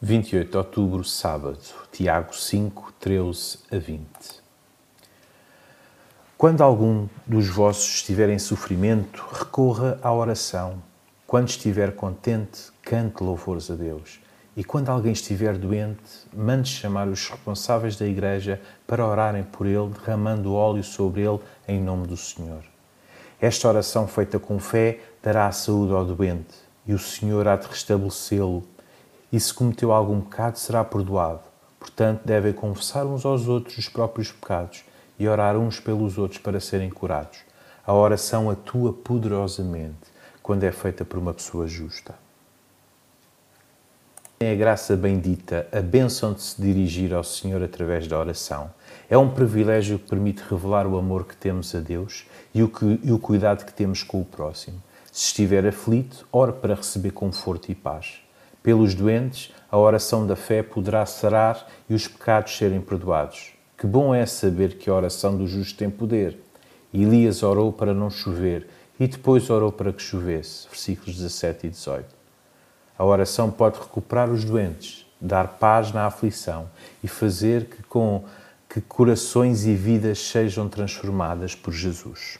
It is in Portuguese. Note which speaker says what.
Speaker 1: 28 de outubro, sábado, Tiago 5, 13 a 20. Quando algum dos vossos estiver em sofrimento, recorra à oração. Quando estiver contente, cante louvores a Deus. E quando alguém estiver doente, mande chamar os responsáveis da igreja para orarem por ele, derramando óleo sobre ele em nome do Senhor. Esta oração feita com fé dará a saúde ao doente e o Senhor há de restabelecê-lo e se cometeu algum pecado, será perdoado. Portanto, devem confessar uns aos outros os próprios pecados e orar uns pelos outros para serem curados. A oração atua poderosamente quando é feita por uma pessoa justa. É a graça bendita, a bênção de se dirigir ao Senhor através da oração. É um privilégio que permite revelar o amor que temos a Deus e o, que, e o cuidado que temos com o próximo. Se estiver aflito, ore para receber conforto e paz. Pelos doentes, a oração da fé poderá sarar e os pecados serem perdoados. Que bom é saber que a oração do justo tem poder. Elias orou para não chover e depois orou para que chovesse. Versículos 17 e 18. A oração pode recuperar os doentes, dar paz na aflição e fazer que, com, que corações e vidas sejam transformadas por Jesus.